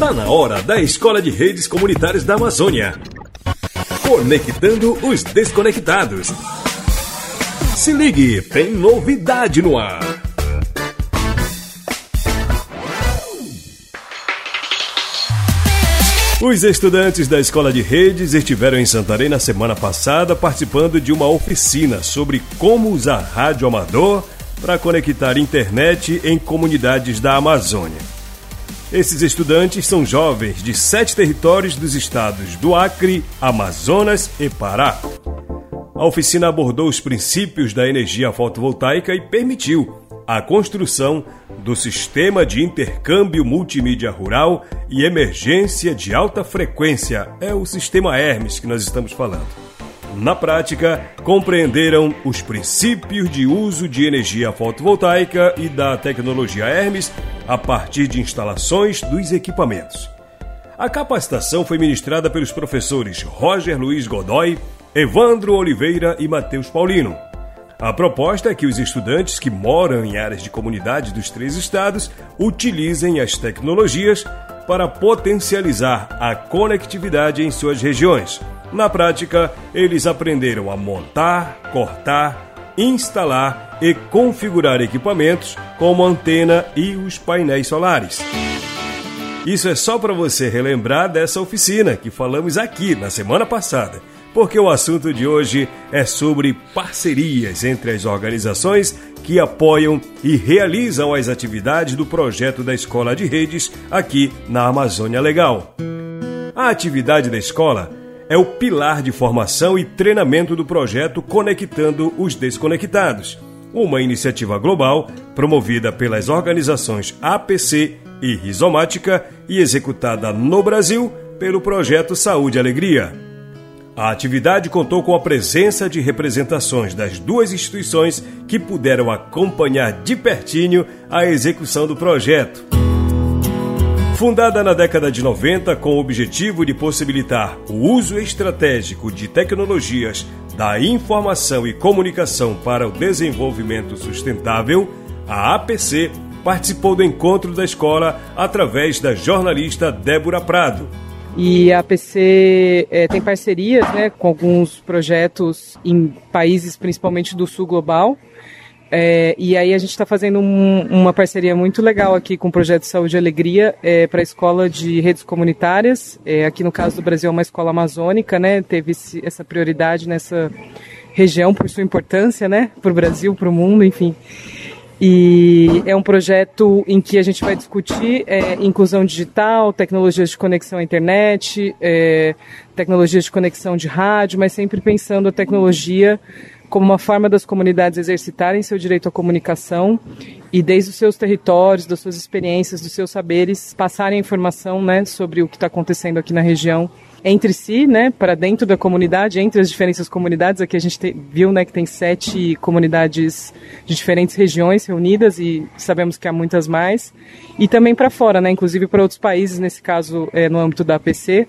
Tá na hora da Escola de Redes Comunitárias da Amazônia. Conectando os desconectados. Se ligue, tem novidade no ar. Os estudantes da Escola de Redes estiveram em Santarém na semana passada participando de uma oficina sobre como usar rádio amador para conectar internet em comunidades da Amazônia. Esses estudantes são jovens de sete territórios dos estados do Acre, Amazonas e Pará. A oficina abordou os princípios da energia fotovoltaica e permitiu a construção do Sistema de Intercâmbio Multimídia Rural e Emergência de Alta Frequência. É o Sistema Hermes que nós estamos falando. Na prática, compreenderam os princípios de uso de energia fotovoltaica e da tecnologia Hermes a partir de instalações dos equipamentos. A capacitação foi ministrada pelos professores Roger Luiz Godoy, Evandro Oliveira e Matheus Paulino. A proposta é que os estudantes que moram em áreas de comunidade dos três estados utilizem as tecnologias para potencializar a conectividade em suas regiões. Na prática, eles aprenderam a montar, cortar, instalar e configurar equipamentos como antena e os painéis solares. Isso é só para você relembrar dessa oficina que falamos aqui na semana passada porque o assunto de hoje é sobre parcerias entre as organizações que apoiam e realizam as atividades do projeto da Escola de Redes aqui na Amazônia Legal. A atividade da escola é o pilar de formação e treinamento do projeto Conectando os Desconectados, uma iniciativa global promovida pelas organizações APC e Rizomática e executada no Brasil pelo projeto Saúde e Alegria. A atividade contou com a presença de representações das duas instituições que puderam acompanhar de pertinho a execução do projeto. Fundada na década de 90 com o objetivo de possibilitar o uso estratégico de tecnologias da informação e comunicação para o desenvolvimento sustentável, a APC participou do encontro da escola através da jornalista Débora Prado e a PC é, tem parcerias né, com alguns projetos em países, principalmente do sul global. É, e aí a gente está fazendo um, uma parceria muito legal aqui com o projeto Saúde e Alegria é, para a escola de redes comunitárias. É, aqui no caso do Brasil é uma escola amazônica, né? Teve esse, essa prioridade nessa região por sua importância, né? Para o Brasil, para o mundo, enfim. E é um projeto em que a gente vai discutir é, inclusão digital, tecnologias de conexão à internet, é, tecnologias de conexão de rádio, mas sempre pensando a tecnologia como uma forma das comunidades exercitarem seu direito à comunicação e desde os seus territórios, das suas experiências, dos seus saberes, passarem informação né, sobre o que está acontecendo aqui na região entre si, né, para dentro da comunidade, entre as diferentes comunidades. Aqui a gente te, viu, né, que tem sete comunidades de diferentes regiões reunidas e sabemos que há muitas mais. E também para fora, né, inclusive para outros países, nesse caso é, no âmbito da APC.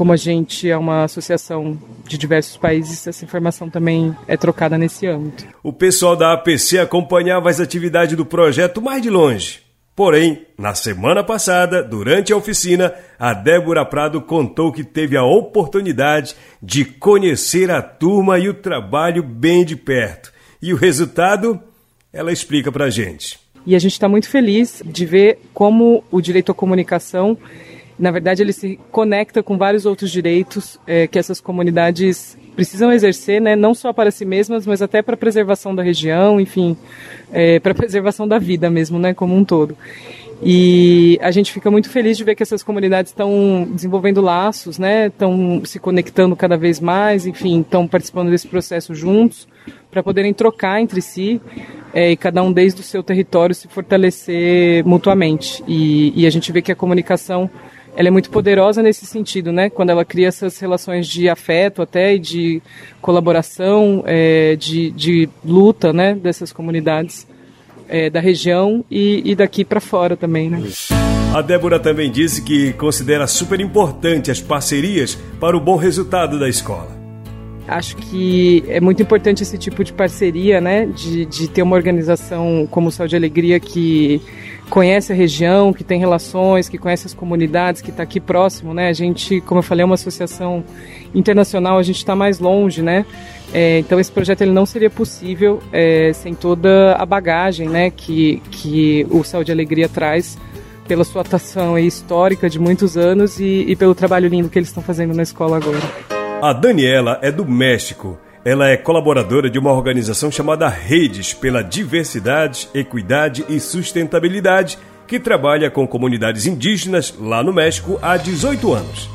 Como a gente é uma associação de diversos países, essa informação também é trocada nesse âmbito. O pessoal da APC acompanhava as atividades do projeto mais de longe Porém, na semana passada, durante a oficina, a Débora Prado contou que teve a oportunidade de conhecer a turma e o trabalho bem de perto. E o resultado, ela explica pra gente. E a gente está muito feliz de ver como o direito à comunicação, na verdade, ele se conecta com vários outros direitos é, que essas comunidades precisam exercer, né, não só para si mesmas, mas até para a preservação da região, enfim, é, para a preservação da vida mesmo, né, como um todo. E a gente fica muito feliz de ver que essas comunidades estão desenvolvendo laços, né, estão se conectando cada vez mais, enfim, estão participando desse processo juntos para poderem trocar entre si é, e cada um desde o seu território se fortalecer mutuamente. E, e a gente vê que a comunicação ela é muito poderosa nesse sentido, né? Quando ela cria essas relações de afeto até e de colaboração, é, de, de luta, né? Dessas comunidades é, da região e, e daqui para fora também, né? A Débora também disse que considera super importante as parcerias para o bom resultado da escola. Acho que é muito importante esse tipo de parceria, né? De, de ter uma organização como o Saúde e Alegria que conhece a região, que tem relações, que conhece as comunidades, que está aqui próximo, né? A gente, como eu falei, é uma associação internacional, a gente está mais longe, né? É, então esse projeto ele não seria possível é, sem toda a bagagem, né, que, que o Céu de Alegria traz pela sua atuação histórica de muitos anos e, e pelo trabalho lindo que eles estão fazendo na escola agora. A Daniela é do México. Ela é colaboradora de uma organização chamada Redes pela Diversidade, Equidade e Sustentabilidade, que trabalha com comunidades indígenas lá no México há 18 anos.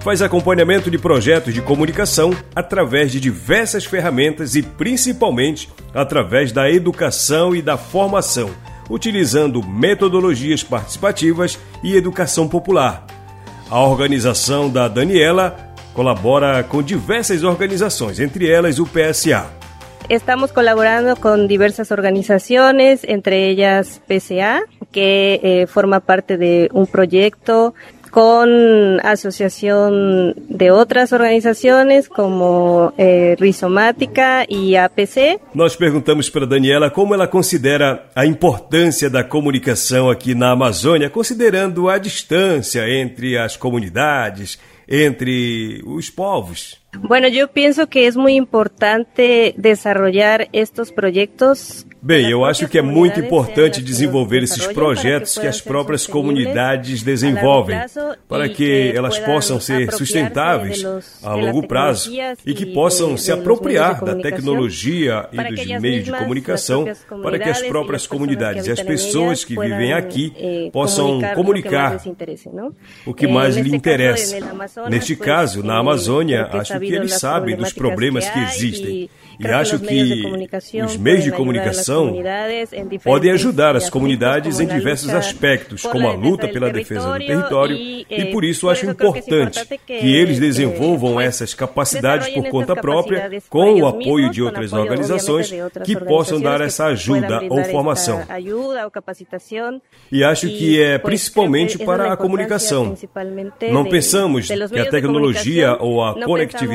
Faz acompanhamento de projetos de comunicação através de diversas ferramentas e principalmente através da educação e da formação, utilizando metodologias participativas e educação popular. A organização da Daniela colabora con diversas organizaciones, entre ellas el PSA. Estamos colaborando con diversas organizaciones, entre ellas PSA, que eh, forma parte de un proyecto con asociación de otras organizaciones como eh, Rizomática y APC. Nós perguntamos para Daniela como ela considera a importância da comunicação aqui na Amazônia, considerando a distância entre as comunidades entre os povos. Bueno, yo pienso que es muy importante desarrollar estos proyectos Bem, eu acho que é muito importante desenvolver esses projetos que as próprias comunidades desenvolvem, para que elas possam ser sustentáveis a longo prazo e que possam se apropriar da tecnologia e dos meios de comunicação para que as próprias comunidades e as pessoas que vivem aqui eh, possam comunicar o que mais lhe interessa. Neste caso, na Amazônia, acho que eles sabem dos problemas que existem e acho que os meios de comunicação podem ajudar as comunidades em diversos aspectos, como a luta pela defesa do território, e eh, por isso acho importante que eles desenvolvam essas capacidades por conta própria, com o apoio de outras organizações que possam dar essa ajuda ou formação. E acho que é principalmente para a comunicação. Não pensamos que a tecnologia ou a conectividade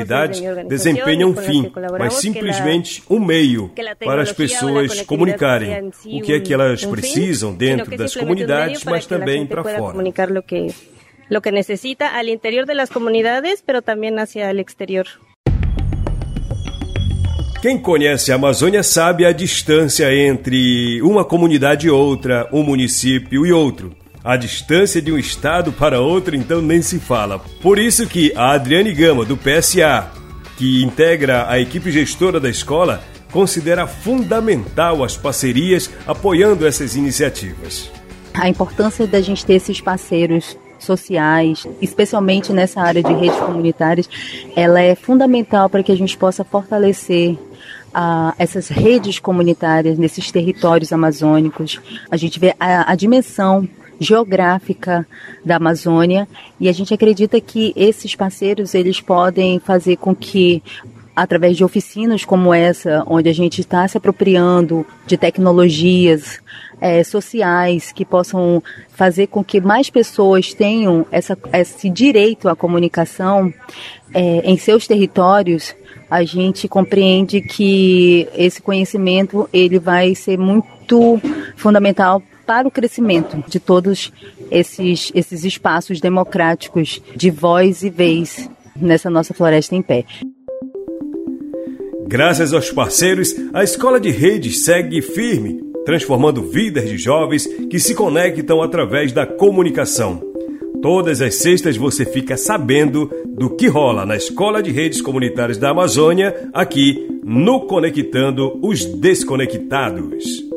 desempenham um fim, mas simplesmente simplesmente um meio para as pessoas comunicarem o que é que elas precisam dentro das comunidades, mas também para fora. Lo que necesita al interior de las comunidades, pero también hacia el exterior. Quem conhece a Amazônia sabe a distância entre uma comunidade e outra, um município e outro. A distância de um estado para outro, então, nem se fala. Por isso que a Adriane Gama, do PSA, que integra a equipe gestora da escola, considera fundamental as parcerias apoiando essas iniciativas. A importância da gente ter esses parceiros sociais, especialmente nessa área de redes comunitárias, ela é fundamental para que a gente possa fortalecer ah, essas redes comunitárias nesses territórios amazônicos. A gente vê a, a dimensão geográfica da Amazônia. E a gente acredita que esses parceiros eles podem fazer com que através de oficinas como essa, onde a gente está se apropriando de tecnologias é, sociais que possam fazer com que mais pessoas tenham essa, esse direito à comunicação é, em seus territórios, a gente compreende que esse conhecimento ele vai ser muito fundamental para o crescimento de todos esses, esses espaços democráticos de voz e vez nessa nossa floresta em pé. Graças aos parceiros, a Escola de Redes segue firme, transformando vidas de jovens que se conectam através da comunicação. Todas as sextas você fica sabendo do que rola na Escola de Redes Comunitárias da Amazônia, aqui no Conectando os Desconectados.